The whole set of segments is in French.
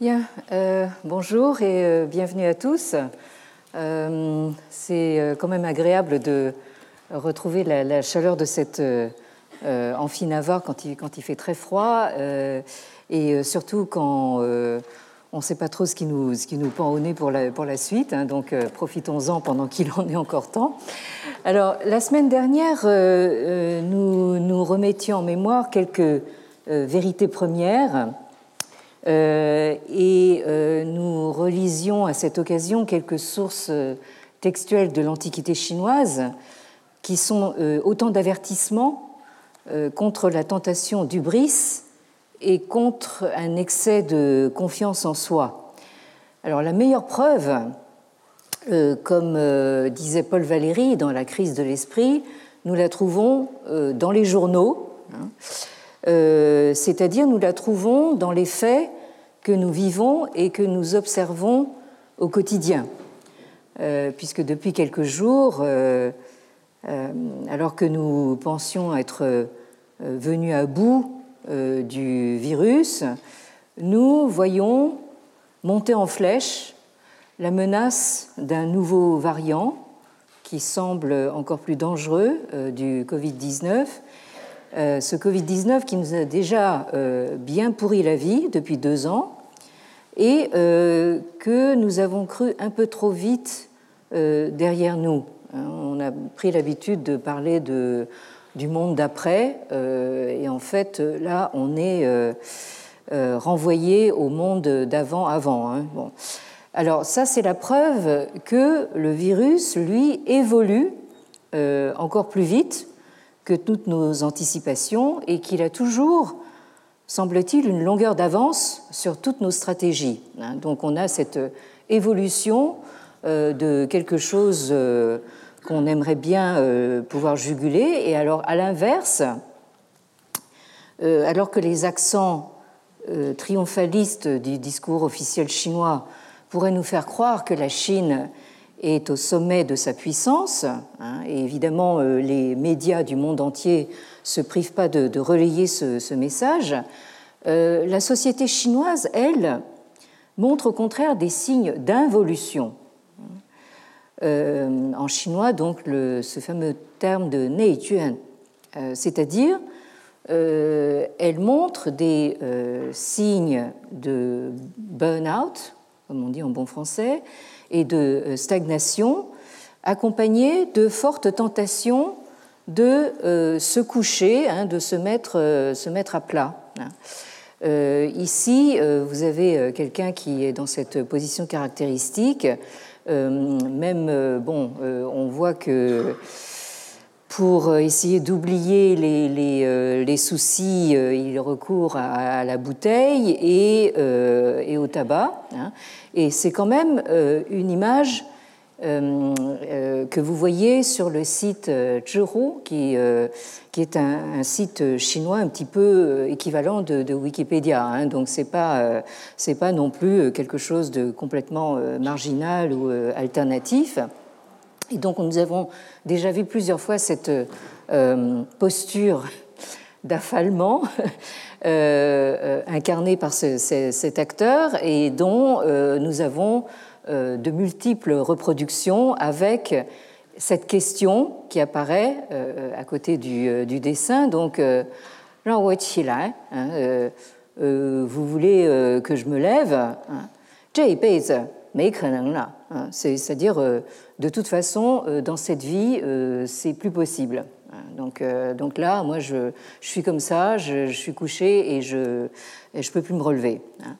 Bien, euh, bonjour et euh, bienvenue à tous. Euh, c'est quand même agréable de retrouver la, chaleur de cette amphi Navarre quand il, quand il fait très froid et surtout quand on ne sait pas trop ce qui nous, ce qui nous pend au nez pour la, pour la suite. Hein, donc profitons-en pendant qu'il en est encore temps. Alors, la semaine dernière, nous, nous remettions en mémoire quelques vérités premières et euh, nous relisions à cette occasion quelques sources euh, textuelles de l'Antiquité chinoise qui sont autant d'avertissements contre la tentation d'ubris et contre un excès de confiance en soi. Alors la meilleure preuve, comme disait Paul Valéry dans La crise de l'esprit, nous la trouvons dans les journaux. Euh, c'est-à-dire nous la trouvons dans les faits que nous vivons et que nous observons au quotidien. Euh, puisque depuis quelques jours, euh, alors que nous pensions être venus à bout du virus, nous voyons monter en flèche la menace d'un nouveau variant qui semble encore plus dangereux du Covid-19 euh, ce Covid-19 qui nous a déjà euh, bien pourri la vie depuis deux ans et euh, que nous avons cru un peu trop vite derrière nous. Hein, on a pris l'habitude de parler de, du monde d'après et en fait là on est renvoyé au monde d'avant-avant. Hein. Bon. Alors ça c'est la preuve que le virus, lui, évolue encore plus vite que toutes nos anticipations et qu'il a toujours, semble-t-il, une longueur d'avance sur toutes nos stratégies. Hein. Donc on a cette évolution euh, de quelque chose euh, qu'on aimerait bien euh, pouvoir juguler. Et alors, à l'inverse, alors que les accents triomphalistes du discours officiel chinois pourraient nous faire croire que la Chine est au sommet de sa puissance. Hein, et évidemment, euh, les médias du monde entier se privent pas de, relayer ce, message. Euh, la société chinoise, elle, montre au contraire des signes d'involution. Euh, en chinois, donc, ce fameux terme de neijuan, c'est-à-dire elle montre des signes de burn-out, comme on dit en bon français, et de euh, stagnation, accompagnée de fortes tentations de euh, se coucher, hein, de se mettre, euh, se mettre à plat. Ici, vous avez quelqu'un qui est dans cette position caractéristique. même, bon, on voit que pour essayer d'oublier les, les, les, soucis, il recourt à, la bouteille et, et au tabac. Hein. Et c'est quand même euh, une image euh, euh, que vous voyez sur le site Zhihu, qui, qui est un, site chinois un petit peu équivalent de, Wikipédia. Hein. donc c'est pas pas non plus quelque chose de complètement marginal ou alternatif. Et donc nous avons déjà vu plusieurs fois cette posture d'affalement euh, euh, incarné par cet acteur et dont euh, nous avons de multiples reproductions avec cette question qui apparaît à côté du, dessin. Donc, hein, vous voulez que je me lève hein? Hein. c'est-à-dire de toute façon dans cette vie c'est plus possible donc, euh, donc là, moi, je, suis comme ça, je, suis couché et je ne peux plus me relever. Hein.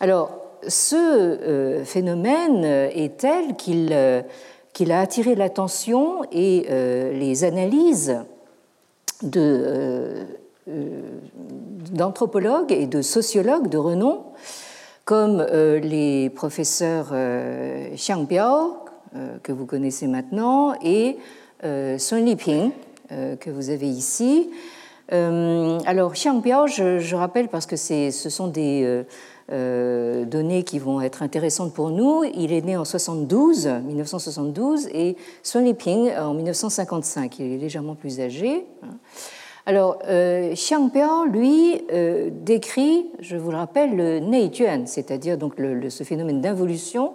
Alors, ce euh, phénomène est tel euh, qu'il a attiré l'attention et les analyses d'anthropologues et de sociologues de renom, comme les professeurs Xiang Biao, que vous connaissez maintenant, et Sun Liping, euh, que vous avez ici. Euh, alors, Xiang Biao, je, rappelle parce que ce sont des euh, données qui vont être intéressantes pour nous. Il est né en 72, 1972 et Sun Liping en 1955. Il est légèrement plus âgé. Hein. Alors, euh, Xiang Biao, lui, euh, décrit, je vous le rappelle, le Neijuan, c'est-à-dire donc ce phénomème d'involution,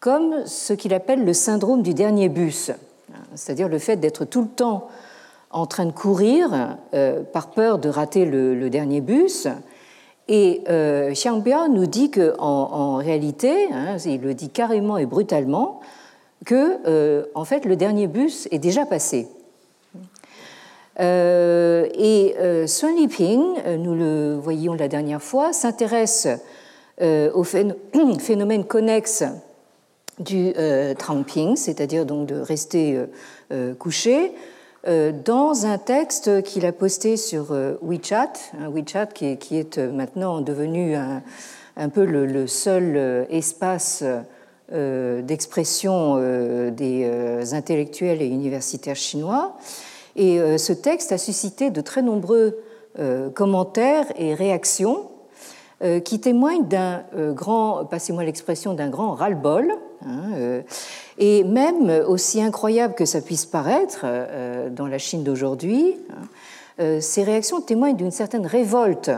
comme ce qu'il appelle le syndrome du dernier bus, c'est-à-dire le fait d'être tout le temps en train de courir euh, par peur de rater le, dernier bus. Et euh, Xiang Biao nous dit qu'en en, réalité, hein, il le dit carrément et brutalement, que en fait le dernier bus est déjà passé. Euh, et euh, Sun Liping, euh, nous le voyions la dernière fois, s'intéresse au phénomène connexe du tramping, c'est-à-dire donc de rester couché, dans un texte qu'il a posté sur WeChat, WeChat qui est, maintenant devenu un, peu le, seul espace d'expression des intellectuels et universitaires chinois. Et euh, ce texte a suscité de très nombreux euh, commentaires et réactions euh, qui témoignent d'un grand, passez-moi l'expression, d'un grand ras-le-bol. Hein, et même aussi incroyable que ça puisse paraître dans la Chine d'aujourd'hui, hein, ces réactions témoignent d'une certaine révolte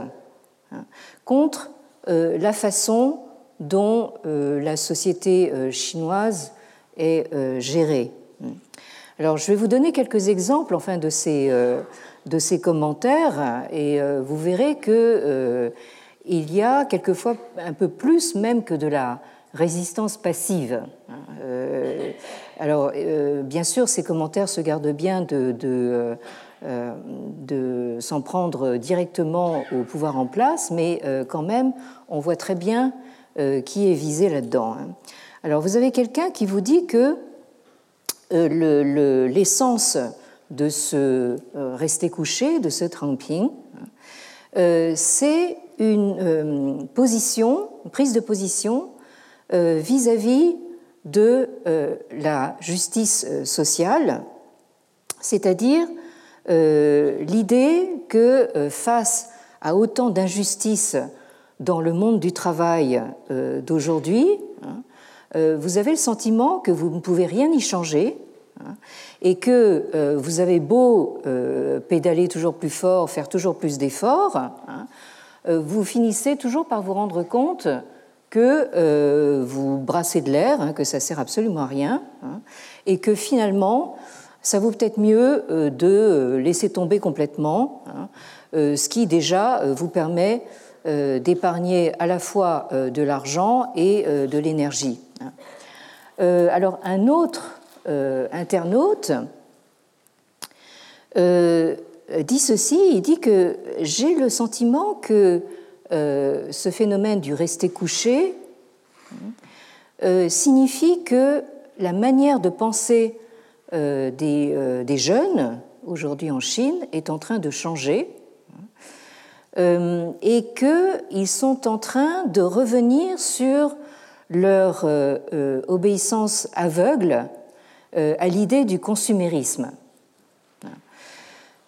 hein, contre la façon dont la société chinoise est gérée. Alors, je vais vous donner quelques exemples enfin, de, ces, euh, de ces commentaires et euh, vous verrez qu'il euh, y a quelquefois un peu plus même que de la résistance passive. alors, bien sûr, ces commentaires se gardent bien de, de, de s'en prendre directement au pouvoir en place, mais quand même, on voit très bien qui est visé là-dedans. Hein. Alors, vous avez quelqu'un qui vous dit que euh, l'essence de ce euh, rester couché, de ce tramping, euh, c'est une position, une prise de position vis-à-vis de la justice sociale, c'est-à-dire l'idée que face à autant d'injustices dans le monde du travail d'aujourd'hui, vous avez le sentiment que vous ne pouvez rien y changer hein, et que euh, vous avez beau euh, pédaler toujours plus fort, faire toujours plus d'efforts, hein, vous finissez toujours par vous rendre compte que vous brassez de l'air, hein, que ça sert absolument à rien, et que finalement, ça vaut peut-être mieux de laisser tomber complètement, ce qui déjà vous permet d'épargner à la fois de l'argent et de l'énergie. Euh, alors un autre euh, internaute euh, dit ceci, il dit que j'ai le sentiment que ce phénomène du rester couché signifie que la manière de penser des, des, jeunes aujourd'hui en Chine est en train de changer et qu'ils sont en train de revenir sur leur euh, euh, obéissance aveugle euh, à l'idée du consumérisme.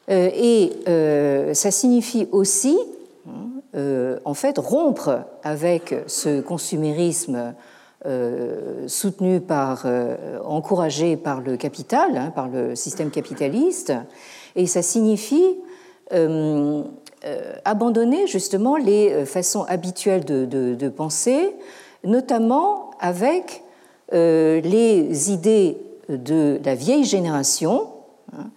Et ça signifie aussi, en fait, rompre avec ce consumérisme soutenu par, encouragé par le capital, hein, par le système capitaliste, et ça signifie abandonner justement les façons habituelles de penser, notamment avec euh, les idées de la vieille génération hein,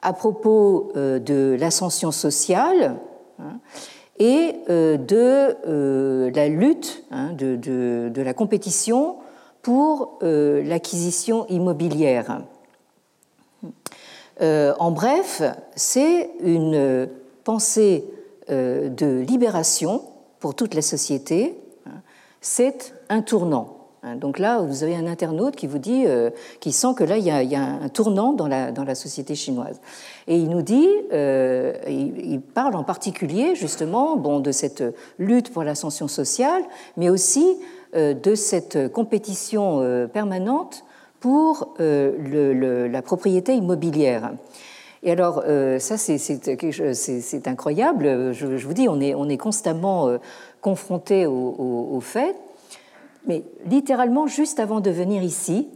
à propos euh, de l'ascension sociale hein, et euh, de la lutte, hein, de, la compétition pour l'acquisition immobilière. en bref, c'est une pensée de libération pour toute la société c'est un tournant. Hein, donc là, vous avez un internaute qui vous dit, euh, qui sent que là, il y a, un tournant dans la, société chinoise. Et il nous dit, euh, il, parle en particulier justement bon, de cette lutte pour l'ascension sociale, mais aussi euh, de cette compétition permanente pour la propriété immobilière. Et alors, ça, c'est incroyable. Je, vous dis, on est, on est constamment confronté au, fait. Mais littéralement, juste avant de venir ici,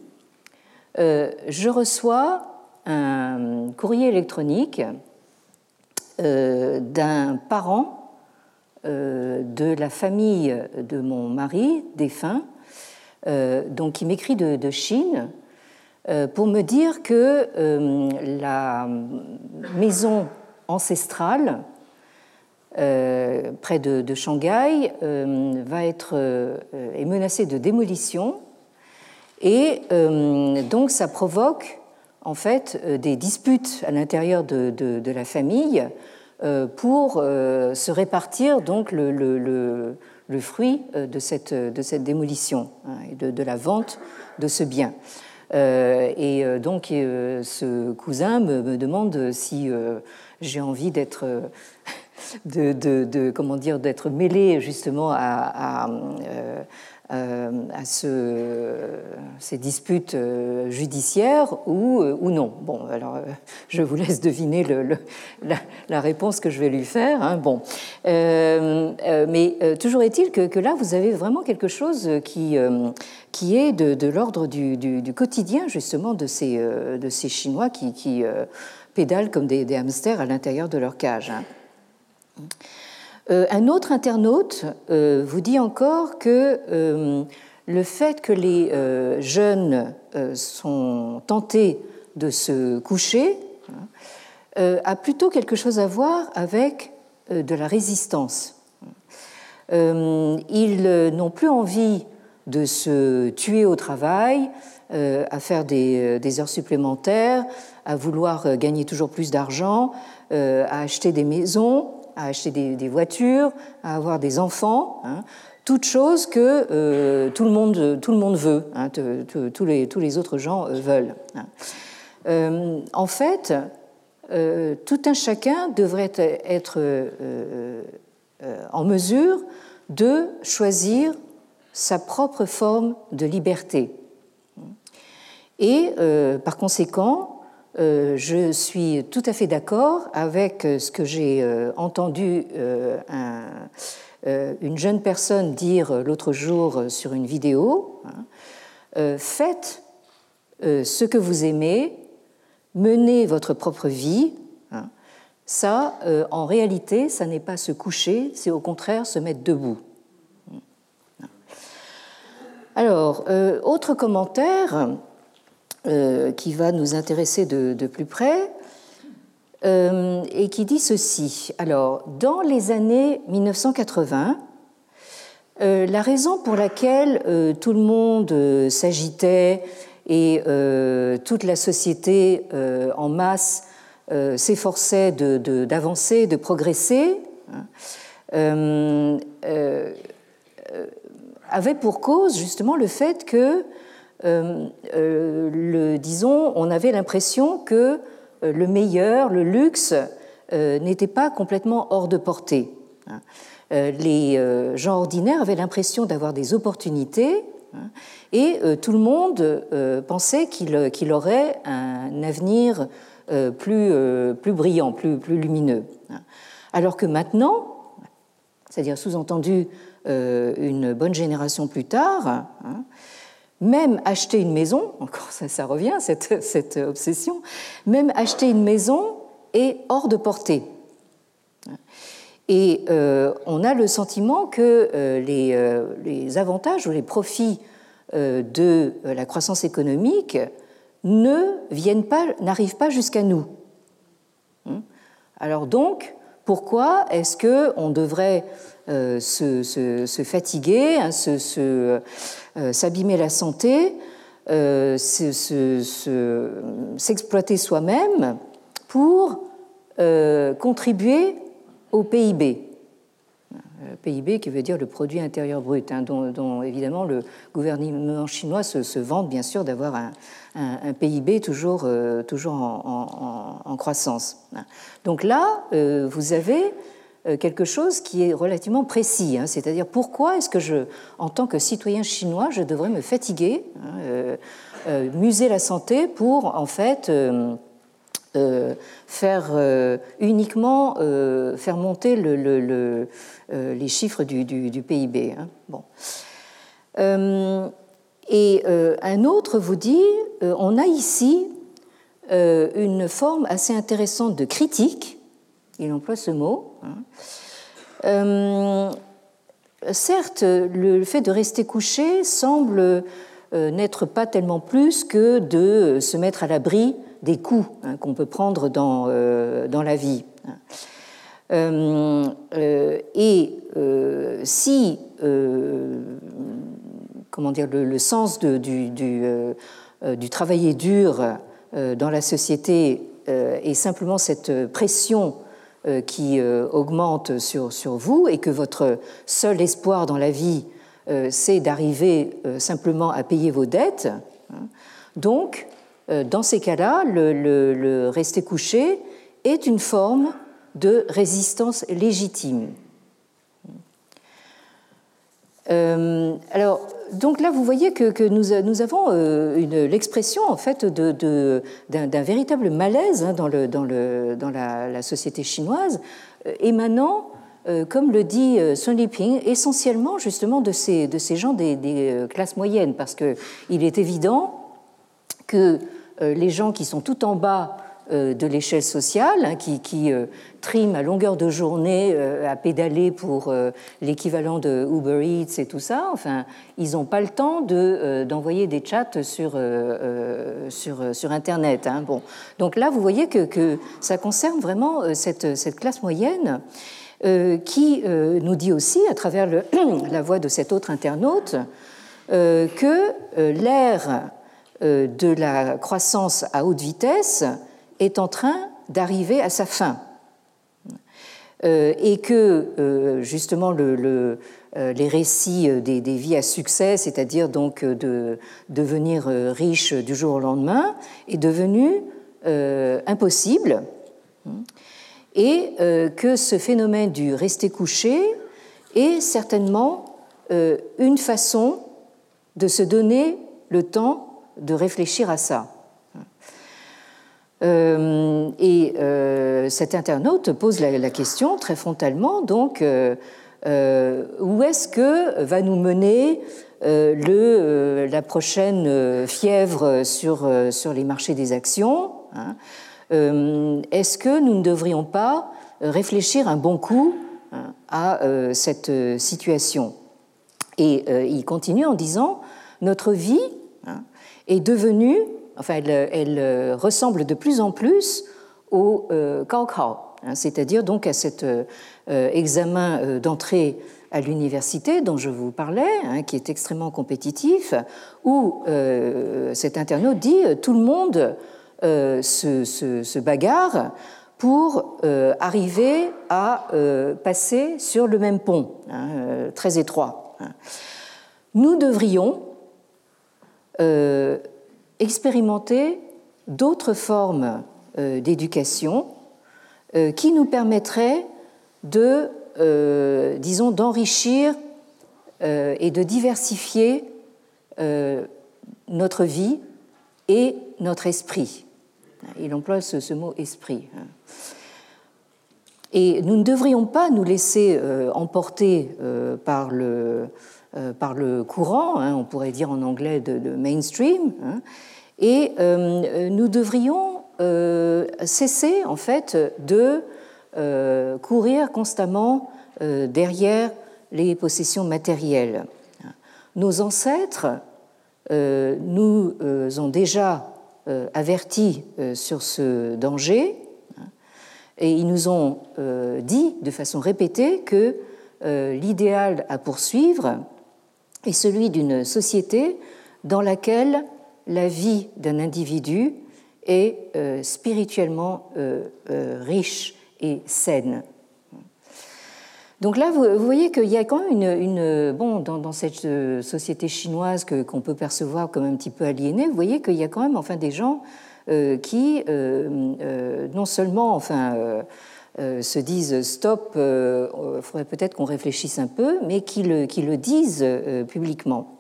euh, je reçois un courrier électronique d'un parent de la famille de mon mari défunt, donc qui m'écrit de, Chine pour me dire que la maison ancestrale près de, Shanghai va être est menacée de démolition et donc ça provoque en fait euh, des disputes à l'intérieur de, la famille euh, pour euh, se répartir donc le, le, le, fruit de cette, de cette démolition hein, et de, la vente de ce bien. Et donc ce cousin me, demande si j'ai envie d'être de, comment dire d'être mêlé justement à, euh, à ce, ces disputes euh, judiciaires ou, euh, ou non. Bon, alors je vous laisse deviner la, réponse que je vais lui faire. Hein. Bon, mais toujours est-il que, là, vous avez vraiment quelque chose qui, qui est de, l'ordre du, quotidien, justement, de ces, de ces Chinois qui, pédalent comme des, des, hamsters à l'intérieur de leur cage. Hein. Euh, un autre internaute euh, vous dit encore que euh, le fait que les jeunes sont tentés de se coucher hein, a plutôt quelque chose à voir avec de la résistance. Ils n'ont plus envie de se tuer au travail, à faire des, heures supplémentaires, à vouloir gagner toujours plus d'argent, à acheter des maisons, à acheter des, voitures, à avoir des enfants, hein, toutes choses que euh, tout, le monde, tout le monde veut, hein, tous, les, tous les autres gens euh, veulent. Hein. Euh, en fait, tout un chacun devrait être en mesure de choisir sa propre forme de liberté. Et par conséquent, euh, je suis tout à fait d'accord avec euh, ce que j'ai euh, entendu une jeune personne dire l'autre jour sur une vidéo. Hein. faites ce que vous aimez, menez votre propre vie. Hein. Ça, en réalité, ça n'est pas se coucher, c'est au contraire se mettre debout. Alors, autre commentaire euh, qui va nous intéresser de, plus près euh, et qui dit ceci. Alors, dans les années 1980, euh, la raison pour laquelle tout le monde s'agitait et toute la société en masse s'efforçait d'avancer, de, progresser, hein, avait pour cause justement le fait que le, disons, on avait l'impression que euh, le meilleur, le luxe, n'était pas complètement hors de portée. Hein. Les gens ordinaires avaient l'impression d'avoir des opportunités hein, et tout le monde pensait qu'il aurait un avenir plus, brillant, plus, plus lumineux. Hein. Alors que maintenant, c'est-à-dire sous-entendu une bonne génération plus tard, même acheter une maison, encore ça, revient, cette, obsession, même acheter une maison est hors de portée. Et euh, on a le sentiment que euh, les, euh, les, avantages ou les profits de la croissance économique ne viennent pas, n'arrivent pas jusqu'à nous. Hein? Alors donc, pourquoi est-ce que on devrait se, fatiguer, hein, se, s'abîmer la santé, euh, s'exploiter soi-même pour euh, contribuer au PIB. PIB qui veut dire le produit intérieur brut, hein, dont, évidemment le gouvernement chinois se, vante bien sûr d'avoir un, PIB toujours, toujours en, croissance. Donc là, vous avez euh, quelque chose qui est relativement précis, hein. c'est-à-dire pourquoi est-ce que je, en tant que citoyen chinois, je devrais me fatiguer, hein, euh, euh, muser la santé pour en fait faire uniquement faire monter le, les chiffres du, du, PIB. Hein. Bon. et un autre vous dit, on a ici une forme assez intéressante de critique il emploie ce mot. Hein. certes, le fait de rester couché semble n'être pas tellement plus que de se mettre à l'abri des coups hein, qu'on peut prendre dans, dans la vie. et si comment dire, le, sens du, du, du, travailler dur dans la société est simplement cette pression qui augmente sur, sur, vous et que votre seul espoir dans la vie, c'est d'arriver simplement à payer vos dettes. Hein. Donc, dans ces cas-là, le, rester couché est une forme de résistance légitime. Euh, alors, donc là, vous voyez que, nous, avons euh, l'expression en fait d'un véritable malaise hein, dans, la, société chinoise, euh, émanant, comme le dit Sun Liping, essentiellement justement de ces, gens des, classes moyennes, parce qu'il est évident que les gens qui sont tout en bas euh, de l'échelle sociale, hein, qui, qui euh, triment à longueur de journée euh, à pédaler pour l'équivalent de Uber Eats et tout ça. Enfin, ils n'ont pas le temps d'envoyer des chats sur, sur, sur Internet. Hein. Bon. Donc là, vous voyez que, ça concerne vraiment cette, cette classe moyenne. qui nous dit aussi, à travers la voix de cet autre internaute, que l'ère de la croissance à haute vitesse est en train d'arriver à sa fin. Euh, et que euh, justement euh, les récits des, vies à succès, c'est-à-dire donc de devenir riche du jour au lendemain, est devenu impossible, et que ce phénomène du rester couché est certainement une façon de se donner le temps de réfléchir à ça. Euh, et euh, cet internaute pose la, question très frontalement, donc, euh, où est-ce que va nous mener le, la prochaine fièvre sur, sur les marchés des actions hein. Est-ce que nous ne devrions pas réfléchir un bon coup hein, à cette situation? Et il continue en disant, notre vie hein, est devenue enfin, elle, euh, ressemble de plus en plus au euh, Gaokao, hein, c'est-à-dire donc à cet euh, examen d'entrée à l'université dont je vous parlais, hein, qui est extrêmement compétitif, où cet internaute dit tout le monde se, bagarre pour arriver à passer sur le même pont, hein, très étroit. Nous devrions expérimenter d'autres formes euh, d'éducation euh, qui nous permettraient de, euh, disons, d'enrichir et de diversifier notre vie et notre esprit. Il emploie ce, mot esprit. Hein. Et nous ne devrions pas nous laisser emporter par le, par le courant, hein, on pourrait dire en anglais de, mainstream, hein, et euh, nous devrions euh, cesser en fait de euh, courir constamment derrière les possessions matérielles. Nos ancêtres nous ont déjà avertis sur ce danger et ils nous ont dit de façon répétée que l'idéal à poursuivre est celui d'une société dans laquelle la vie d'un individu est euh, spirituellement euh, euh, riche et saine. Donc là, vous, voyez qu'il y a quand même une, bon, dans, cette société chinoise que, qu'on peut percevoir comme un petit peu aliénée, vous voyez qu'il y a quand même enfin des gens qui non seulement enfin se disent stop, il faudrait peut-être qu'on réfléchisse un peu, mais qui le, disent publiquement.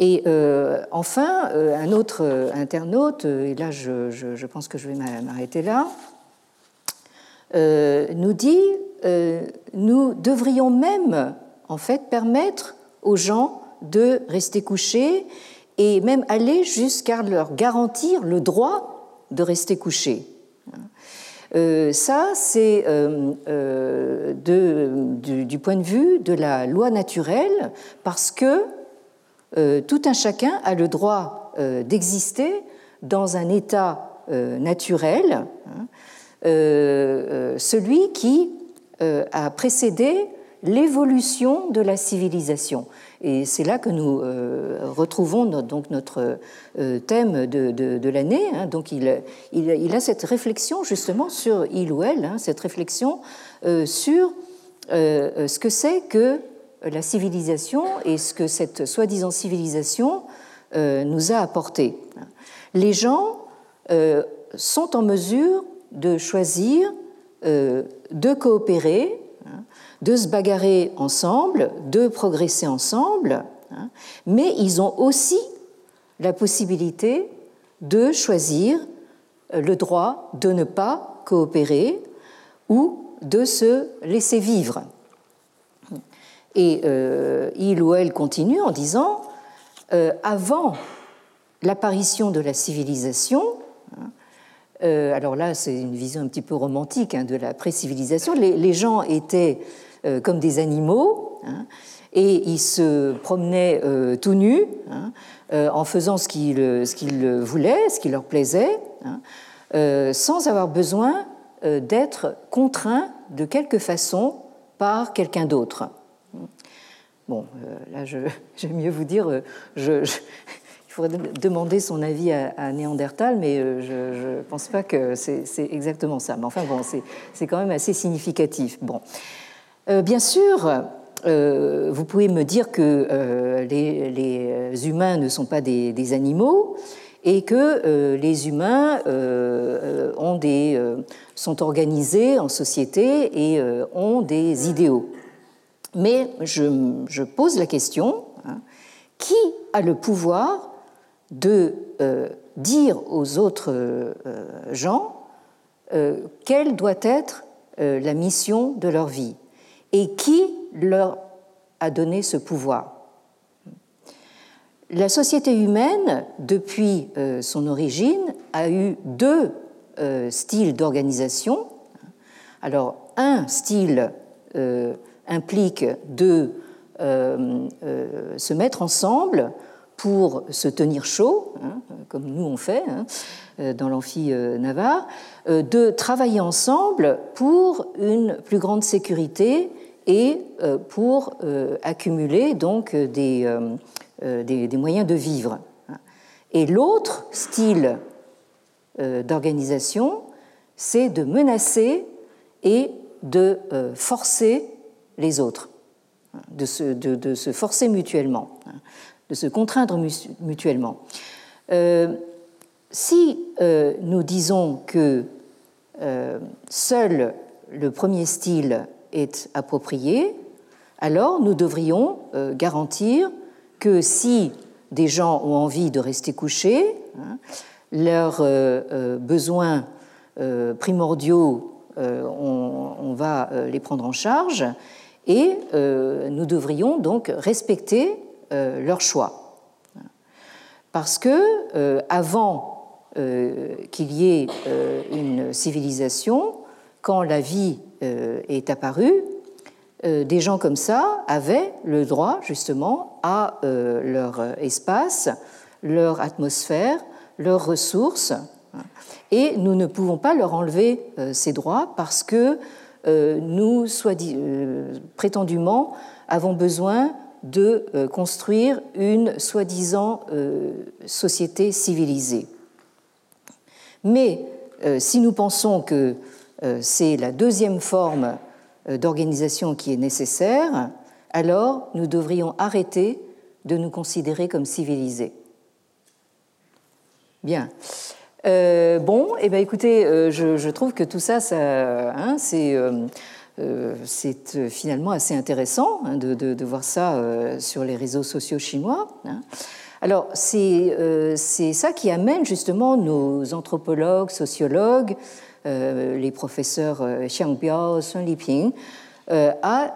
Et euh, enfin, euh, un autre euh, internaute, et là je, pense que je vais m'arrêter là, nous dit nous devrions même en fait permettre aux gens de rester couchés et même aller jusqu'à leur garantir le droit de rester couchés. Ça, c'est du, du, point de vue de la loi naturelle, parce que tout un chacun a le droit d'exister dans un état naturel, hein, celui qui a précédé l'évolution de la civilisation. Et c'est là que nous euh, retrouvons notre, donc notre euh, thème de, l'année. Hein. Donc il, il, a cette réflexion justement sur il ou elle, hein, cette réflexion euh, sur ce que c'est que la civilisation et ce que cette soi-disant civilisation nous a apporté. Les gens sont en mesure de choisir de coopérer de se bagarrer ensemble, de progresser ensemble, hein, mais ils ont aussi la possibilité de choisir euh, le droit de ne pas coopérer ou de se laisser vivre. Et euh, il ou elle continue en disant, euh, avant l'apparition de la civilisation, hein, alors là c'est une vision un petit peu romantique hein, de la pré-civilisation, les, les, gens étaient euh, comme des animaux, hein, et ils se promenaient euh, tout nus, hein, euh, en faisant ce qu'ils voulaient, ce qui leur plaisait, hein, sans avoir besoin d'être contraints de quelque façon par quelqu'un d'autre. Bon, là, j'aime mieux vous dire, je, il faudrait demander son avis à, Néandertal, mais je ne pense pas que c'est exactement ça. Mais enfin, bon, c'est quand même assez significatif. Bon. Euh, bien sûr, euh, vous pouvez me dire que euh, les, humains ne sont pas des, animaux et que les humains sont organisés en société et ont des idéaux. Mais je, pose la question, hein, qui a le pouvoir de dire aux autres gens quelle doit être la mission de leur vie? Et qui leur a donné ce pouvoir? La société humaine, depuis euh, son origine, a eu deux euh, styles d'organisation. Alors, un style euh, implique de se mettre ensemble pour se tenir chaud, hein, comme nous on fait hein, dans l'amphi Navarre, de travailler ensemble pour une plus grande sécurité et euh, pour euh, accumuler donc euh, des, des, moyens de vivre. Et l'autre style d'organisation, c'est de menacer et de forcer les autres, de se, de, se, forcer mutuellement, de se contraindre mutuellement. si nous disons que seul le premier style est approprié, alors nous devrions euh, garantir que si des gens ont envie de rester couchés, hein, leurs euh, euh, besoins primordiaux, on, va les prendre en charge et nous devrions donc respecter leur choix. Parce que avant qu'il y ait une civilisation, quand la vie est apparue, euh, des gens comme ça avaient le droit justement à euh, leur espace, leur atmosphère, leurs ressources. Et nous ne pouvons pas leur enlever ces droits parce que nous, prétendument, avons besoin de construire une soi-disant société civilisée. Mais si nous pensons que euh, c'est la deuxième forme euh, d'organisation qui est nécessaire, alors nous devrions arrêter de nous considérer comme civilisés. Bien. Euh, bon, eh bien, écoutez, je, trouve que tout ça, ça hein, c'est finalement assez intéressant hein, de, voir ça sur les réseaux sociaux chinois. Hein. Alors, c'est ça qui amène justement nos anthropologues, sociologues, euh, les professeurs euh, Xiang Biao, Sun Liping, euh, a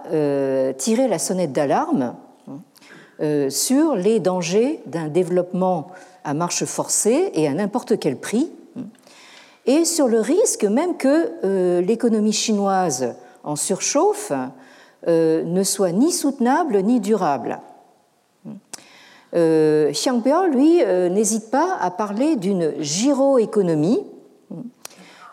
tiré la sonnette d'alarme sur les dangers d'un développement à marche forcée et à n'importe quel prix. Et sur le risque même que l'économie chinoise en surchauffe ne soit ni soutenable ni durable. Xiang Biao, lui, n'hésite pas à parler d'une gyroéconomie,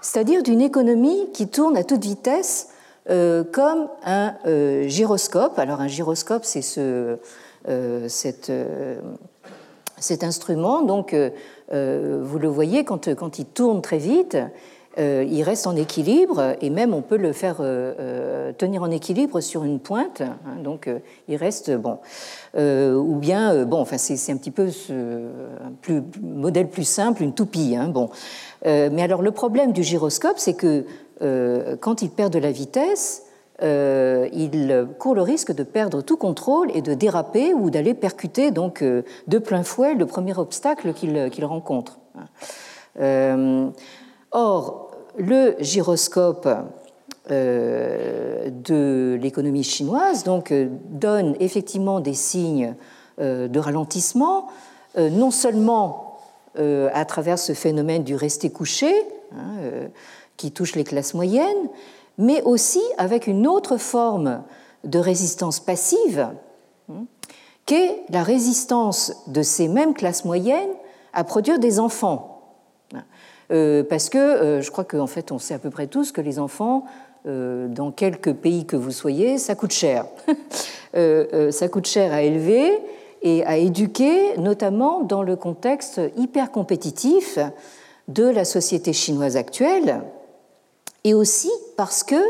c'est-à-dire d'une économie qui tourne à toute vitesse euh, comme un euh, gyroscope. Alors un gyroscope, c'est ce, euh, cet instrument. Donc vous le voyez, quand, quand il tourne très vite, il reste en équilibre et même on peut le faire tenir en équilibre sur une pointe. Hein, donc il reste bon. ou bien bon, enfin c'est un petit peu un plus, modèle plus simple, une toupie. Hein, bon. mais alors le problème du gyroscope, c'est que euh, quand il perd de la vitesse, euh, il court le risque de perdre tout contrôle et de déraper ou d'aller percuter donc euh, de plein fouet le premier obstacle qu'il rencontre. Or, le gyroscope de l'économie chinoise donc, donne effectivement des signes de ralentissement, non seulement à travers ce phénomène du rester couché, hein, qui touche les classes moyennes, mais aussi avec une autre forme de résistance passive, hein, qu'est la résistance de ces mêmes classes moyennes à produire des enfants. Euh, parce que euh, je crois qu'en fait, on sait à peu près tous que les enfants, euh, dans quelques pays que vous soyez, ça coûte cher. ça coûte cher à élever et à éduquer, notamment dans le contexte hyper compétitif de la société chinoise actuelle, et aussi parce que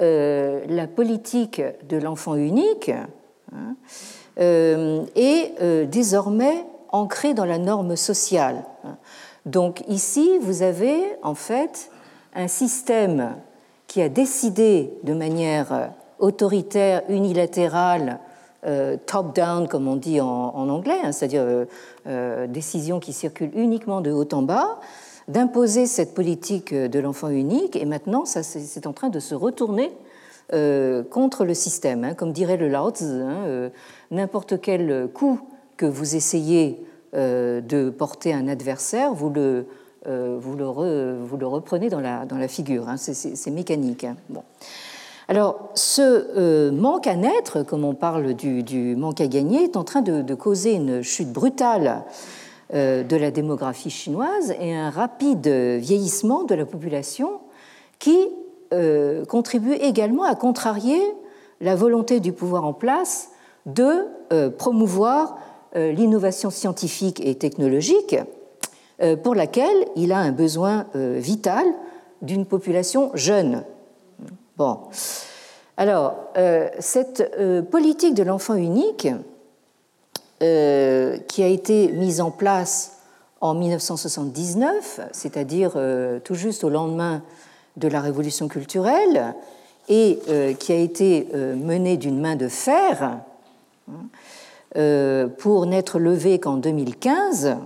la politique de l'enfant unique hein, est désormais ancrée dans la norme sociale. Donc ici, vous avez en fait un système qui a décidé de manière autoritaire, unilatérale, top-down, comme on dit en, anglais, hein, c'est-à-dire décision qui circule uniquement de haut en bas, d'imposer cette politique de l'enfant unique, et maintenant, ça, c'est en train de se retourner euh, contre le système. Hein. Comme dirait le Lao Tzu, hein, euh, n'importe quel coup que vous essayez euh, de porter un adversaire, vous le, le reprenez dans la, figure. Hein. C'est mécanique. Bon. Alors, ce manque à naître, comme on parle du, manque à gagner, est en train de, causer une chute brutale euh, de la démographie chinoise et un rapide vieillissement de la population qui euh, contribue également à contrarier la volonté du pouvoir en place de euh, promouvoir l'innovation scientifique et technologique pour laquelle il a un besoin vital d'une population jeune. Bon. Alors, cette politique de l'enfant unique euh, qui a été mise en place en 1979, c'est-à-dire euh, tout juste au lendemain de la révolution culturelle, et euh, qui a été menée d'une main de fer hein, pour n'être levée qu'en 2015, hein,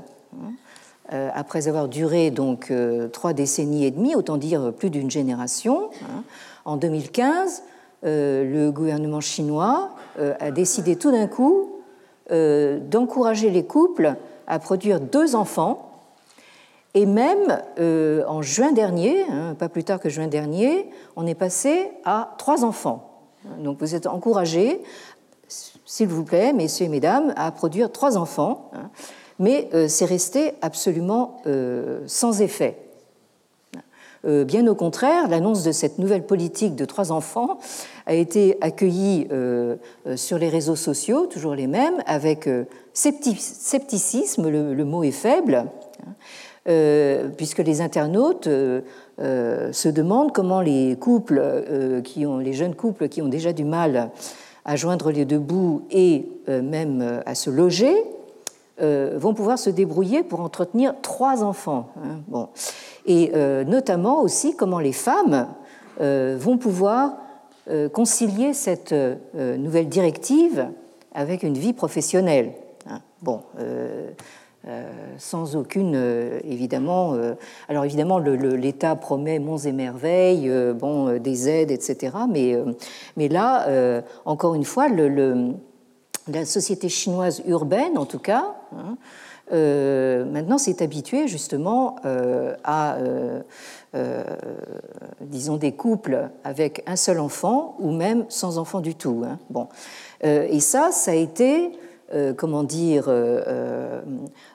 après avoir duré donc trois décennies et demie, autant dire plus d'une génération. Hein. En 2015, le gouvernement chinois a décidé tout d'un coup euh, d'encourager les couples à produire deux enfants. Et même euh, en juin dernier, hein, pas plus tard que juin dernier, on est passé à trois enfants. Donc vous êtes encouragés, s'il vous plaît, messieurs et mesdames, à produire trois enfants. Hein. mais euh, c'est resté absolument sans effet. Euh, bien au contraire, l'annonce de cette nouvelle politique de trois enfants a été accueillie euh, euh, sur les réseaux sociaux, toujours les mêmes, avec scepticisme, le, mot est faible, hein, puisque les internautes se demandent comment les couples, les jeunes couples qui ont déjà du mal à joindre les deux bouts et même à se loger, vont pouvoir se débrouiller pour entretenir trois enfants. Hein. Bon et euh, notamment aussi comment les femmes euh, vont pouvoir euh, concilier cette nouvelle directive avec une vie professionnelle. Hein. Bon, sans aucune, évidemment. alors évidemment, l'État promet monts et merveilles, bon, des aides, etc. Mais, mais là, encore une fois, la société chinoise urbaine, en tout cas, hein, maintenant s'est habitué justement à, disons, des couples avec un seul enfant ou même sans enfant du tout. Hein. Bon. et ça, ça a été, comment dire,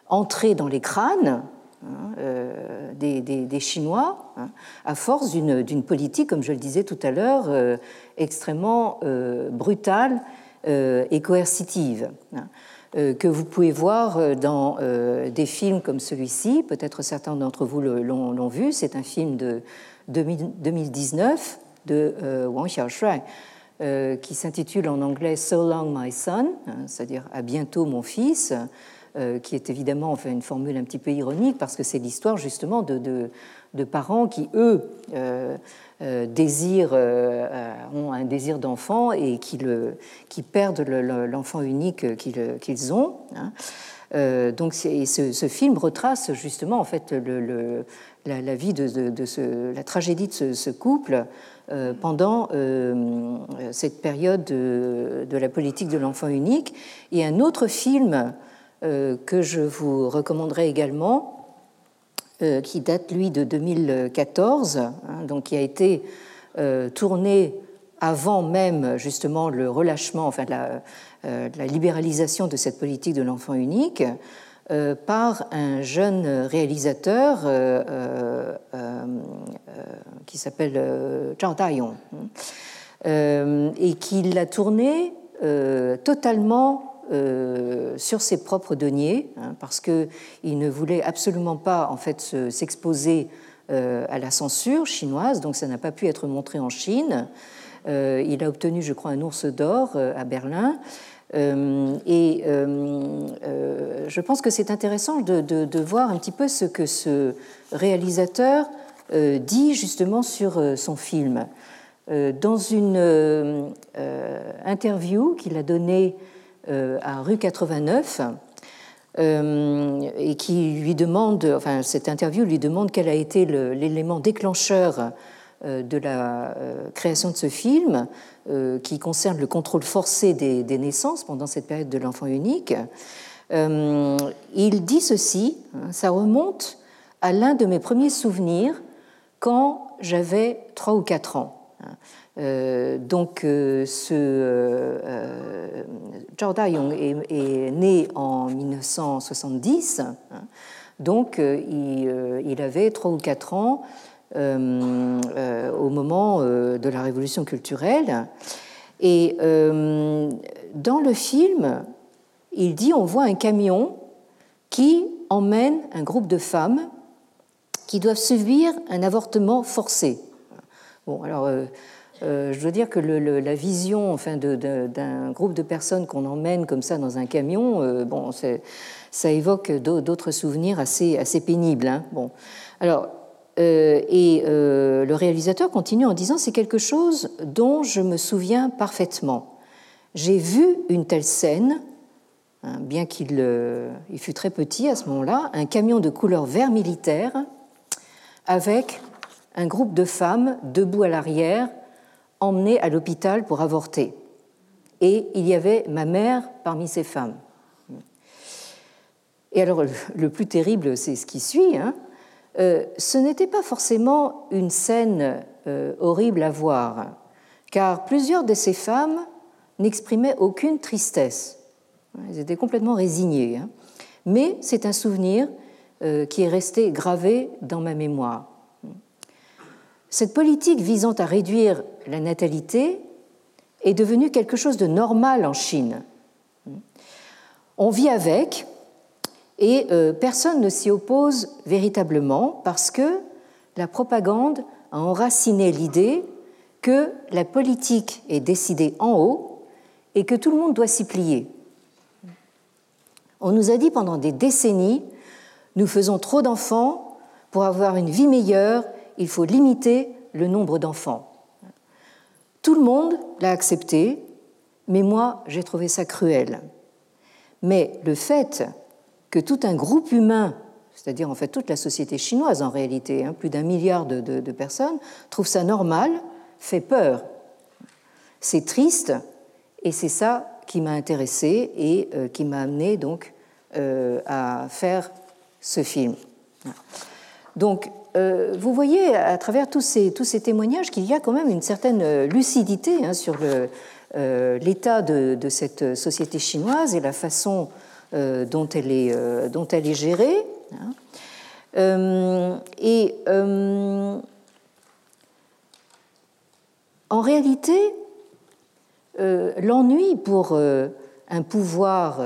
entré dans les crânes Hein, euh, des, Chinois, hein, à force d'une politique, comme je le disais tout à l'heure, euh, extrêmement euh, brutale et coercitive, hein, que vous pouvez voir dans des films comme celui-ci. Peut-être certains d'entre vous l'ont vu. C'est un film de 2019 de Wang Xiaoshuai. Qui s'intitule en anglais So Long My Son, c'est-à-dire à bientôt mon fils, euh, qui est évidemment enfin, une formule un petit peu ironique parce que c'est l'histoire justement de, de, parents qui, eux, euh, euh, désirent, ont un désir d'enfant et qui, le, qui perdent l'enfant unique qu'ils ont. Hein. donc ce, ce, film retrace justement en fait le, la, vie de, de, ce, la tragédie de ce, couple pendant cette période de, la politique de l'enfant unique. Et un autre film euh, que je vous recommanderai également, euh, qui date lui de 2014, hein, donc qui a été euh, tourné avant même justement le relâchement, enfin la libéralisation de cette politique de l'enfant unique, par un jeune réalisateur qui s'appelle Zhao Dayong, hein, et qui l'a tourné totalement euh, sur ses propres deniers, hein, parce qu'il ne voulait absolument pas en fait s'exposer euh, à la censure chinoise, donc ça n'a pas pu être montré en Chine. Euh, il a obtenu, je crois, un ours d'or à Berlin. Et je pense que c'est intéressant de, voir un petit peu ce que ce réalisateur dit justement sur son film. dans une interview qu'il a donnée euh, à rue 89 euh, et qui lui demande, enfin cette interview lui demande quel a été l'élément déclencheur euh, de la création de ce film qui concerne le contrôle forcé des, naissances pendant cette période de l'enfant unique. il dit ceci, hein, ça remonte à l'un de mes premiers souvenirs quand j'avais 3 ou 4 ans. Hein. Euh, donc, euh, ce, euh, Dayong est, né en 1970, hein. donc il, avait 3 ou 4 ans au moment de la révolution culturelle. Et dans le film, il dit on voit un camion qui emmène un groupe de femmes qui doivent subir un avortement forcé. Bon, alors euh, je dois dire que la vision enfin, d'un groupe de personnes qu'on emmène comme ça dans un camion, euh, bon, ça évoque d'autres souvenirs assez, assez pénibles. Hein. Bon. Alors, euh, et le réalisateur continue en disant c'est quelque chose dont je me souviens parfaitement. J'ai vu une telle scène, hein, bien qu'il il fût très petit à ce moment-là, un camion de couleur vert militaire avec un groupe de femmes debout à l'arrière emmenée à l'hôpital pour avorter. Et il y avait ma mère parmi ces femmes. Et alors, le plus terrible, c'est ce qui suit. Hein. Euh, ce n'était pas forcément une scène euh, horrible à voir, car plusieurs de ces femmes n'exprimaient aucune tristesse. Elles étaient complètement résignées. Hein. Mais c'est un souvenir euh, qui est resté gravé dans ma mémoire. Cette politique visant à réduire la natalité est devenue quelque chose de normal en Chine. On vit avec et euh, personne ne s'y oppose véritablement parce que la propagande a enraciné l'idée que la politique est décidée en haut et que tout le monde doit s'y plier. On nous a dit pendant des décennies, nous faisons trop d'enfants, pour avoir une vie meilleure, il faut limiter le nombre d'enfants. Tout le monde l'a accepté, mais moi, j'ai trouvé ça cruel. Mais le fait que tout un groupe humain, c'est-à-dire en fait toute la société chinoise en réalité, hein, plus d'un milliard de, personnes, trouve ça normal, fait peur. C'est triste, et c'est ça qui m'a intéressé et euh, qui m'a amené donc à faire ce film. Donc, vous voyez à travers tous ces, tous ces témoignages qu'il y a quand même une certaine lucidité hein, sur l'état de, cette société chinoise et la façon dont, elle est, dont elle est gérée. Hein. et en réalité, euh, l'ennui pour euh, un pouvoir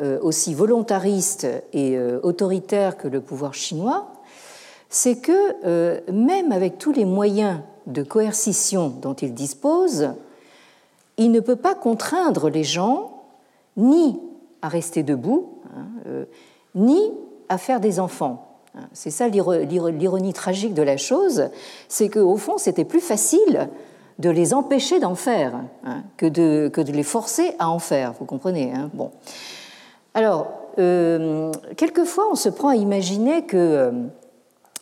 euh, aussi volontariste et autoritaire que le pouvoir chinois, c'est que même avec tous les moyens de coercition dont il dispose, il ne peut pas contraindre les gens ni à rester debout, hein, ni à faire des enfants. C'est ça l'ironie tragique de la chose, c'est qu'au fond, c'était plus facile de les empêcher d'en faire hein, que, de, les forcer à en faire, vous comprenez hein bon. Alors, euh, quelquefois, on se prend à imaginer que euh,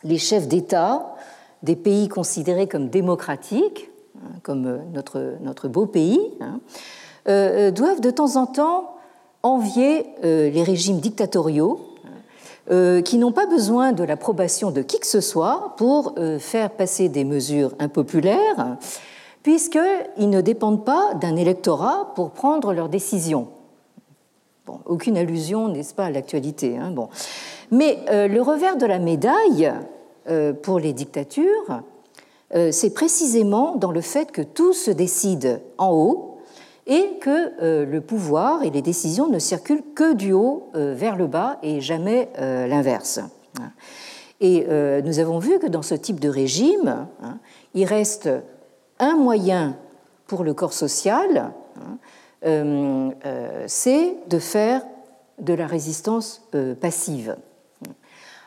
les chefs d'État des pays considérés comme démocratiques, hein, comme euh, notre, notre beau pays, doivent de temps en temps envier les régimes dictatoriaux qui n'ont pas besoin de l'approbation de qui que ce soit pour faire passer des mesures impopulaires puisqu'ils ne dépendent pas d'un électorat pour prendre leurs décisions. Aucune allusion, n'est-ce pas, à l'actualité. Hein, bon. Mais euh, le revers de la médaille euh, pour les dictatures, euh, c'est précisément dans le fait que tout se décide en haut et que le pouvoir et les décisions ne circulent que du haut vers le bas et jamais l'inverse. Et nous avons vu que dans ce type de régime, hein, il reste un moyen pour le corps social, hein, euh, euh, c'est de faire de la résistance euh, passive.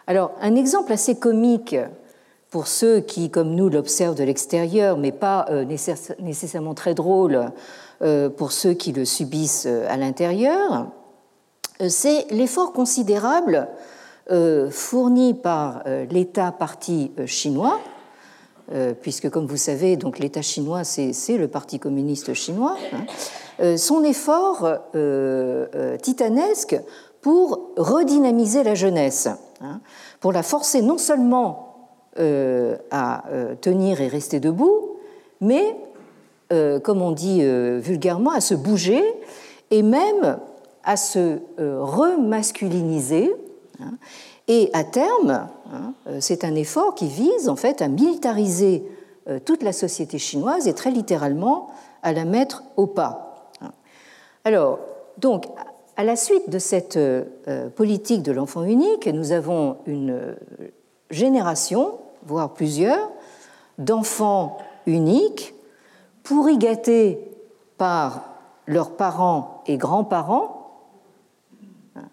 Alors, un exemple assez comique pour ceux qui, comme nous, l'observent de l'extérieur, mais pas nécessairement très drôle pour ceux qui le subissent à l'intérieur, c'est l'effort considérable fourni par l'État parti chinois euh, puisque comme vous savez, donc l'État chinois, c'est le Parti communiste chinois, hein, euh, son effort euh, titanesque pour redynamiser la jeunesse, hein, pour la forcer non seulement à tenir et rester debout, mais, comme on dit vulgairement, à se bouger et même à se remasculiniser. Hein, et à terme, hein, euh, c'est un effort qui vise en fait à militariser euh, toute la société chinoise et très littéralement à la mettre au pas. Hein. Alors, donc, à la suite de cette euh, politique de l'enfant unique, nous avons une génération, voire plusieurs, d'enfants uniques, pourri par leurs parents et grands-parents,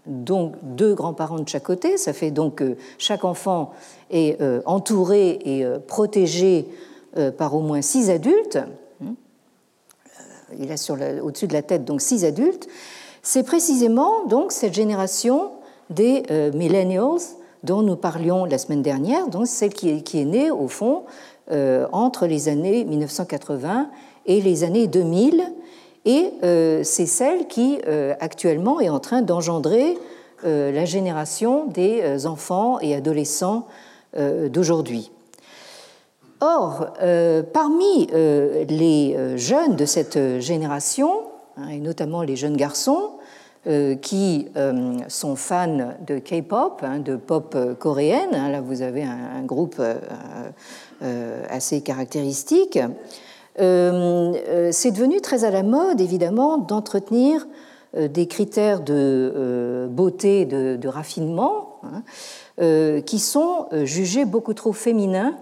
donc deux grands-parents de chaque côté. Ça fait donc que chaque enfant est euh, entouré et euh, protégé euh, par au moins six adultes. Il a au-dessus de la tête donc six adultes. C'est précisément donc cette génération des millennials dont nous parlions la semaine dernière, donc celle qui est née au fond entre les années 1980 et les années 2000 et euh, c'est celle qui euh, actuellement est en train d'engendrer euh, la génération des enfants et adolescents d'aujourd'hui. Or, parmi les jeunes de cette génération, hein, et notamment les jeunes garçons, qui sont fans de K-pop, hein, de pop coréenne. Hein, là, vous avez un, groupe assez caractéristique. Euh, euh, c'est devenu très à la mode, évidemment, d'entretenir euh, des critères de beauté, de, raffinement, hein, qui sont jugés beaucoup trop féminins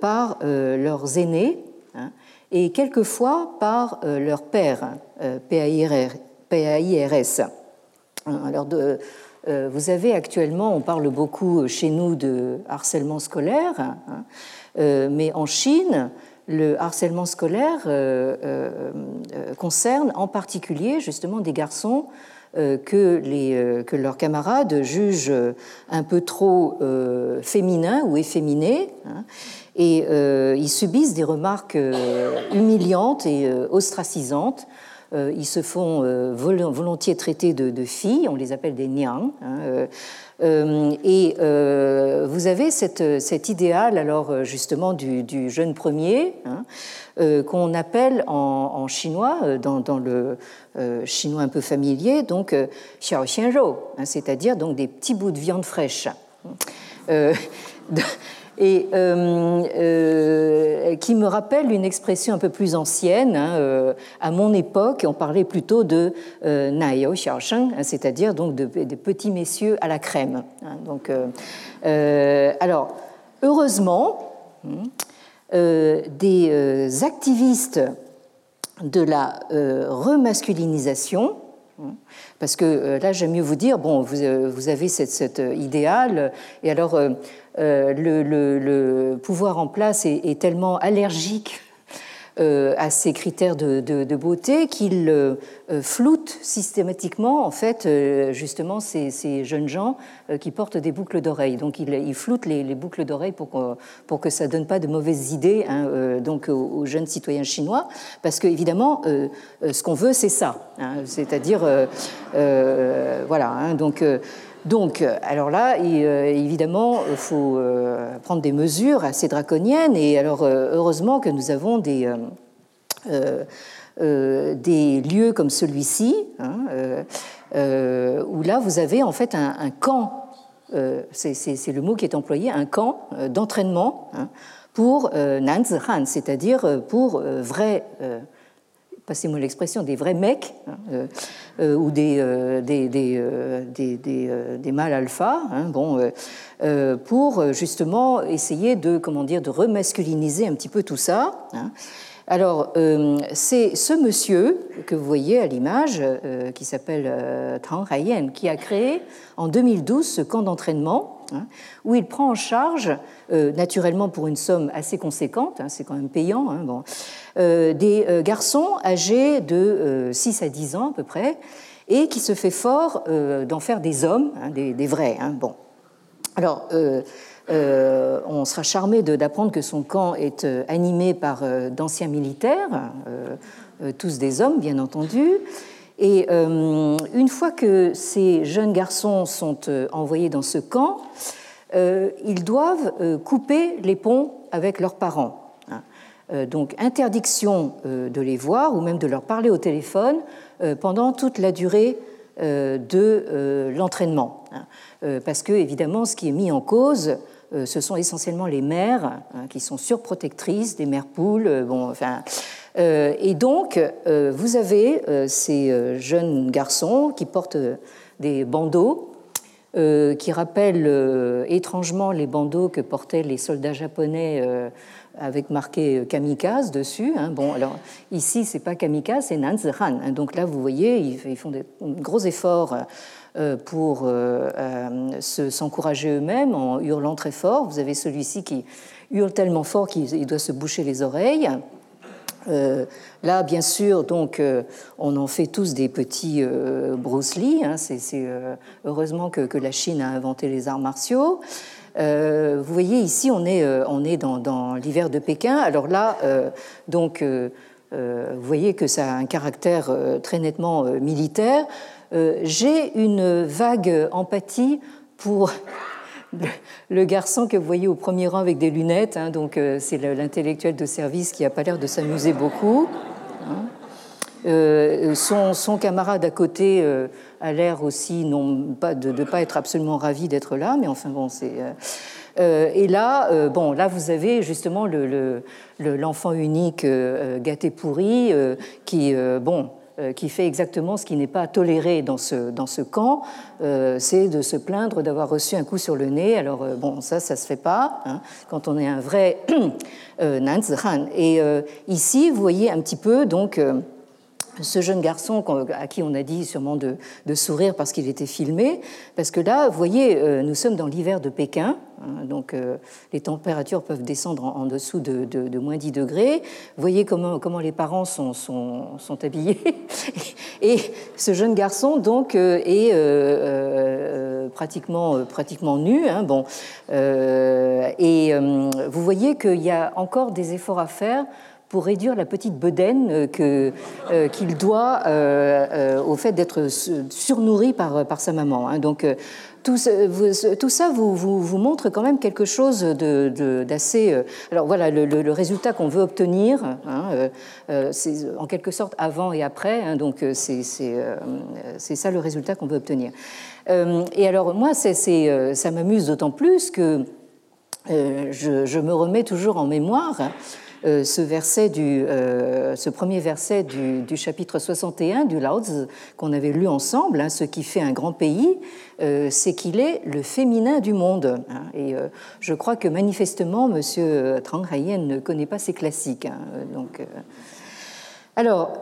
par leurs aînés et quelquefois par leur père, PAIRS. Alors, de, vous avez actuellement, on parle beaucoup chez nous de harcèlement scolaire, hein, mais en Chine, le harcèlement scolaire euh, euh, euh, concerne en particulier justement des garçons que, les, que leurs camarades jugent un peu trop féminins ou efféminés. Hein, et ils subissent des remarques humiliantes et ostracisantes ils se font volontiers traiter de, filles, on les appelle des niang. Hein, et vous avez cet idéal, alors justement, du, jeune premier, hein, qu'on appelle en, chinois, dans, le chinois un peu familier, donc xiao xianrou, hein, c'est-à-dire des petits bouts de viande fraîche. et euh, euh, qui me rappelle une expression un peu plus ancienne. Hein, euh, à mon époque, on parlait plutôt de naio xiaosheng, hein, c'est-à-dire donc de, petits messieurs à la crème. Hein. donc, alors, heureusement, des activistes de la remasculinisation parce que là, j'aime mieux vous dire, bon, vous, avez cette, cet idéal, et alors euh, le, pouvoir en place est, tellement allergique euh, à ces critères de, beauté qu'il euh, floute systématiquement en fait justement ces, jeunes gens qui portent des boucles d'oreilles. Donc il, floute les, boucles d'oreilles pour, que ça donne pas de mauvaises idées hein, donc aux, jeunes citoyens chinois, parce que évidemment ce qu'on veut c'est ça, hein, c'est-à-dire voilà hein, donc donc, euh, alors là, euh, évidemment, il faut euh, prendre des mesures assez draconiennes. Et alors, heureusement que nous avons des, des lieux comme celui-ci, hein, où là, vous avez en fait un, camp, c'est le mot qui est employé, un camp d'entraînement hein, pour Nanzihan, c'est-à-dire pour vrais passez-moi l'expression, des vrais mecs hein, euh, euh, ou des, euh, des, des, des, mâles alpha, hein, bon, pour justement essayer de, comment dire, de remasculiniser un petit peu tout ça. Hein. Alors, c'est ce monsieur que vous voyez à l'image, qui s'appelle Tang Haiyan, qui a créé en 2012 ce camp d'entraînement, où il prend en charge, naturellement pour une somme assez conséquente, c'est quand même payant, bon, euh, des euh, garçons âgés de 6 euh, à 10 ans à peu près, et qui se fait fort d'en faire des hommes, hein, des, vrais. Hein, bon. Alors, on sera charmé d'apprendre que son camp est animé par d'anciens militaires, tous des hommes, bien entendu. Et une fois que ces jeunes garçons sont envoyés dans ce camp, ils doivent couper les ponts avec leurs parents. Euh, donc interdiction euh, de les voir ou même de leur parler au téléphone euh, pendant toute la durée de l'entraînement. Hein. Parce que, évidemment, ce qui est mis en cause, ce sont essentiellement les mères hein, qui sont surprotectrices, des mères poules. Bon, enfin, et donc, vous avez ces jeunes garçons qui portent des bandeaux qui rappellent étrangement les bandeaux que portaient les soldats japonais avec marqué kamikaze dessus. Hein. Bon, alors ici, c'est pas kamikaze, c'est Nanzihan. Hein. Donc là, vous voyez, ils font des gros efforts euh, pour euh, euh, s'encourager eux-mêmes en hurlant très fort. Vous avez celui-ci qui hurle tellement fort qu'il doit se boucher les oreilles. Là, bien sûr, donc, on en fait tous des petits Bruce Lee. Hein. c'est heureusement que, la Chine a inventé les arts martiaux. Euh, vous voyez ici, on est, euh, on est dans, l'hiver de Pékin. Alors là, euh, donc, vous voyez que ça a un caractère très nettement militaire. J'ai une vague empathie pour le garçon que vous voyez au premier rang avec des lunettes. Hein. donc, c'est l'intellectuel de service qui n'a pas l'air de s'amuser beaucoup. Hein. son, son, camarade à côté a l'air aussi non pas de ne pas être absolument ravi d'être là, mais enfin bon, c'est. Euh, euh, et là, euh, bon, là vous avez justement l'enfant le, unique gâté pourri qui, bon, qui fait exactement ce qui n'est pas toléré dans ce, dans ce camp, c'est de se plaindre d'avoir reçu un coup sur le nez. Alors, bon, ça, ça se fait pas hein, quand on est un vrai Nanzhan. Et ici, vous voyez un petit peu, donc, ce jeune garçon à qui on a dit sûrement de, sourire parce qu'il était filmé, parce que là, vous voyez, euh, nous sommes dans l'hiver de Pékin, hein, donc euh, les températures peuvent descendre en, dessous de, moins 10 degrés. Vous voyez comment, comment les parents sont, sont, habillés. Et ce jeune garçon, donc, euh, est pratiquement, pratiquement nu. Hein, bon, et vous voyez qu'il y a encore des efforts à faire pour réduire la petite bedaine qu'il doit au fait d'être surnourri par, sa maman. Hein. Donc tout, ça vous, montre quand même quelque chose d'assez. Alors voilà, le, résultat qu'on veut obtenir, hein, c'est en quelque sorte avant et après, hein, donc c'est ça le résultat qu'on veut obtenir. et alors moi, ça m'amuse d'autant plus que euh, je, me remets toujours en mémoire euh, ce, verset du, euh, ce premier verset du, chapitre 61 du Laozi qu'on avait lu ensemble. Hein, ce qui fait un grand pays, c'est qu'il est le féminin du monde. Hein. et je crois que manifestement, M. Trang Hayen ne connaît pas ces classiques. Hein, donc, alors,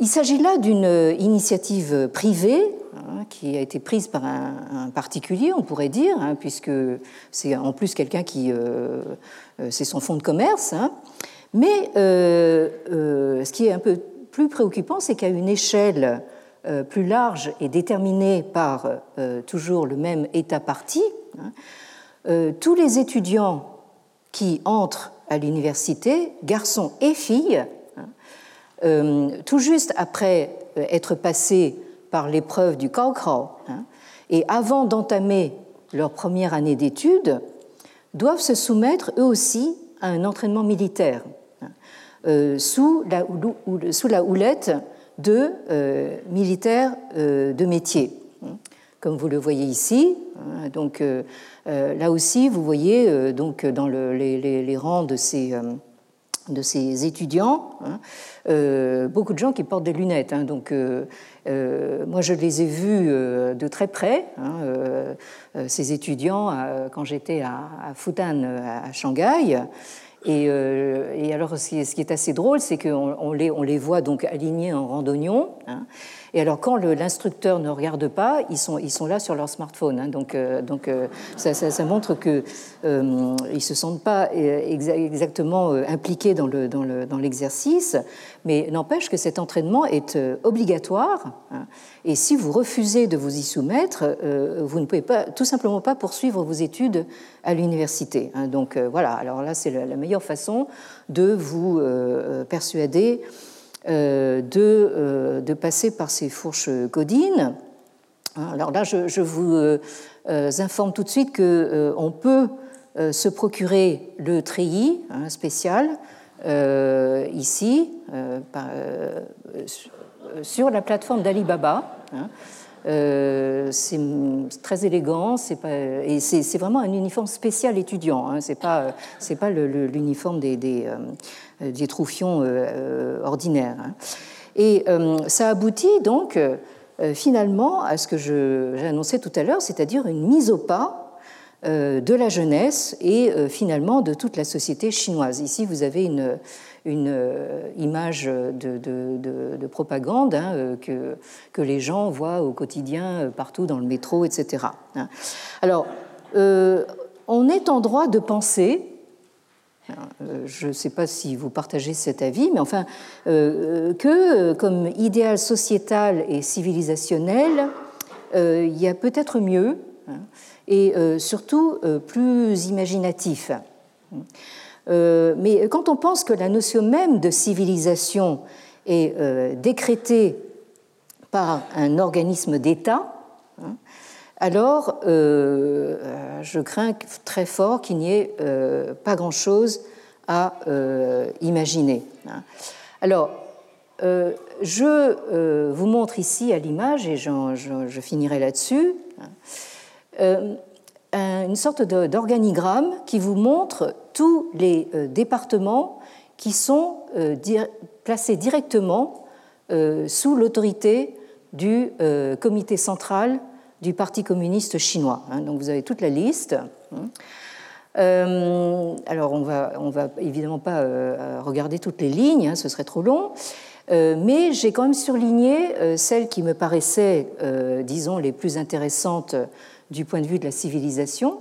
il s'agit là d'une initiative privée Hein, qui a été prise par un, particulier, on pourrait dire, hein, puisque c'est en plus quelqu'un qui. Euh, euh, c'est son fonds de commerce. Hein. Mais euh, ce qui est un peu plus préoccupant, c'est qu'à une échelle plus large et déterminée par toujours le même État parti, tous les étudiants qui entrent à l'université, garçons et filles, tout juste après être passés par l'épreuve du Kaokrao, hein, et avant d'entamer leur première année d'études, doivent se soumettre eux aussi à un entraînement militaire hein, euh, sous, la, houlette de euh, militaires euh, de métier. Hein. Comme vous le voyez ici, donc là aussi, vous voyez donc dans le, les, les, rangs de ces de ces étudiants, beaucoup de gens qui portent des lunettes. donc, euh, moi, je les ai vus euh, de très près, hein, euh, ces étudiants, quand j'étais à, Fudan, à Shanghai. Et, alors, ce qui, est, assez drôle, c'est qu'on les, on les voit donc alignés en randonnion. Et alors, quand l'instructeur ne regarde pas, ils sont, ils sont là sur leur smartphone. Hein. donc, euh, donc euh, ça, montre qu'ils euh, ne se sentent pas exactement impliqués dans l'exercice, dans le, dans mais n'empêche que cet entraînement est obligatoire. Hein. et si vous refusez de vous y soumettre, vous ne pouvez pas, tout simplement pas poursuivre vos études à l'université. Hein. donc voilà, alors là, c'est la, meilleure façon de vous persuader euh, de, euh, de, passer par ces fourches codines. Alors là, je, vous euh, informe tout de suite qu'on peut se procurer le treillis hein, spécial ici sur la plateforme d'Alibaba. Hein. c'est très élégant, c'est et c'est vraiment un uniforme spécial étudiant. Hein, c'est pas, pas l'uniforme des, euh, des troufions euh, euh, ordinaires. Hein. Et ça aboutit donc finalement à ce que j'ai annoncé tout à l'heure, c'est-à-dire une mise au pas de la jeunesse et finalement de toute la société chinoise. Ici, vous avez une, une image de, de, propagande hein, que, que les gens voient au quotidien partout dans le métro, etc. Hein. Alors, on est en droit de penser euh, je ne sais pas si vous partagez cet avis, mais enfin, euh, que comme idéal sociétal et civilisationnel, euh, il y a peut-être mieux hein, et surtout plus imaginatif. Mais quand on pense que la notion même de civilisation est décrétée par un organisme d'État, hein, alors euh, je crains très fort qu'il n'y ait euh, pas grand-chose à euh, imaginer. Hein. Alors, je vous montre ici à l'image, et je, finirai là-dessus, hein, une sorte d'organigramme qui vous montre tous les départements qui sont placés directement sous l'autorité du comité central du Parti communiste chinois. Hein. donc vous avez toute la liste. Hein. Euh, alors on va, on va évidemment pas euh, regarder toutes les lignes, hein, ce serait trop long, euh, mais j'ai quand même surligné celles qui me paraissaient, disons, les plus intéressantes du point de vue de la civilisation.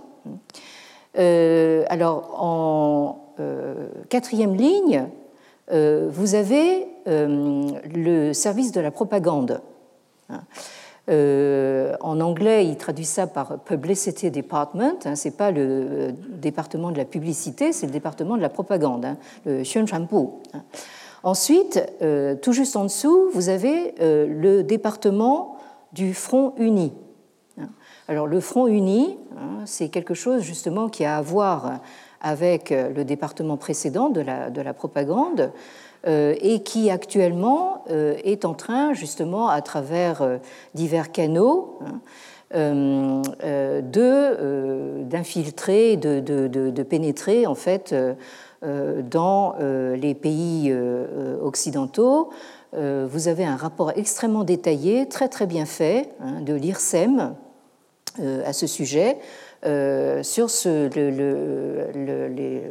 alors en quatrième ligne, vous avez le service de la propagande. En anglais, il traduit ça par Publicity Department. Hein, ce n'est pas le département de la publicité, c'est le département de la propagande, hein, le Xuanchuanbu. Hein. Ensuite, tout juste en dessous, vous avez le département du Front uni. Alors le Front uni, c'est quelque chose justement qui a à voir avec le département précédent de la, de la propagande. Euh, et qui actuellement euh, est en train, justement, à travers euh, divers canaux, hein, d'infiltrer, de, de, de, pénétrer en fait dans les pays occidentaux. Vous avez un rapport extrêmement détaillé, très très bien fait, hein, de l'IRSEM à ce sujet, sur ce, le, les,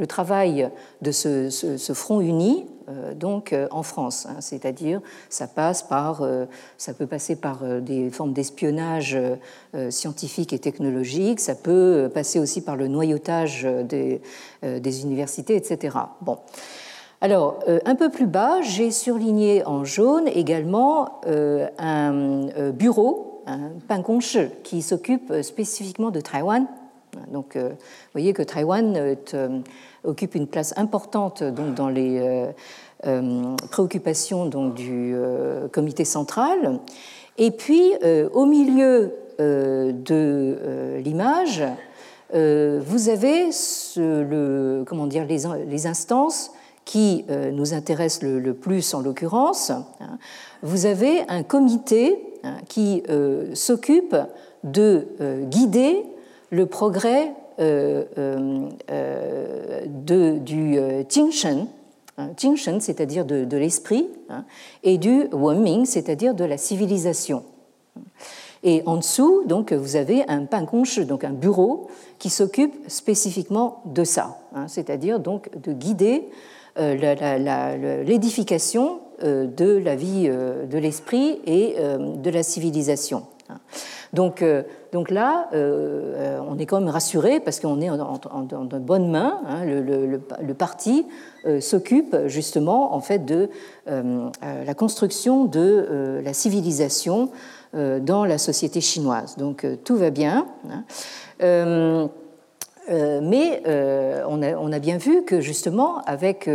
le travail de ce, front uni euh, donc euh, en France, hein, c'est-à-dire ça passe par, euh, ça peut passer par des formes d'espionnage scientifique et technologique, ça peut passer aussi par le noyautage des, des universités, etc. Bon. Alors, un peu plus bas, j'ai surligné en jaune également un bureau, un Panconche, qui s'occupe spécifiquement de Taïwan. Donc, vous voyez que Taïwan est occupe une place importante dans les euh, euh, préoccupations du euh, comité central. Et puis, au milieu de l'image, vous avez comment dire, les, instances qui nous intéressent le, plus en l'occurrence. Hein. Vous avez un comité hein, qui s'occupe de guider le progrès de, du Jingshen, hein, c'est-à-dire de, l'esprit, hein, et du Wenming, c'est-à-dire de la civilisation. Et en dessous, donc, vous avez un Pankonche, donc un bureau, qui s'occupe spécifiquement de ça, hein, c'est-à-dire donc de guider l'édification de la vie de l'esprit et de la civilisation. Donc, euh, donc là, euh, on est quand même rassuré parce qu'on est en, de bonnes mains. Hein. le, parti euh, s'occupe justement en fait de la construction de la civilisation dans la société chinoise. Donc tout va bien. Hein. mais on a, bien vu que justement, avec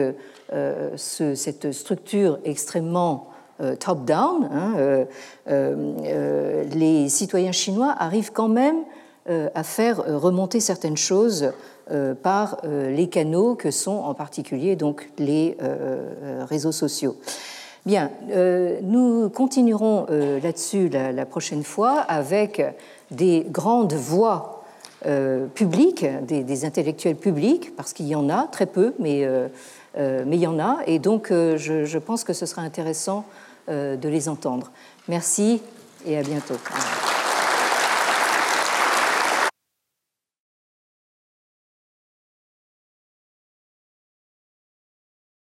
cette structure extrêmement euh, top-down, hein, euh, euh, les citoyens chinois arrivent quand même à faire remonter certaines choses par les canaux que sont en particulier donc les réseaux sociaux. Bien, nous continuerons là-dessus la, prochaine fois avec des grandes voix publiques, des, intellectuels publics, parce qu'il y en a très peu, mais, mais il y en a, et donc je, je pense que ce sera intéressant euh, de les entendre. Merci et à bientôt.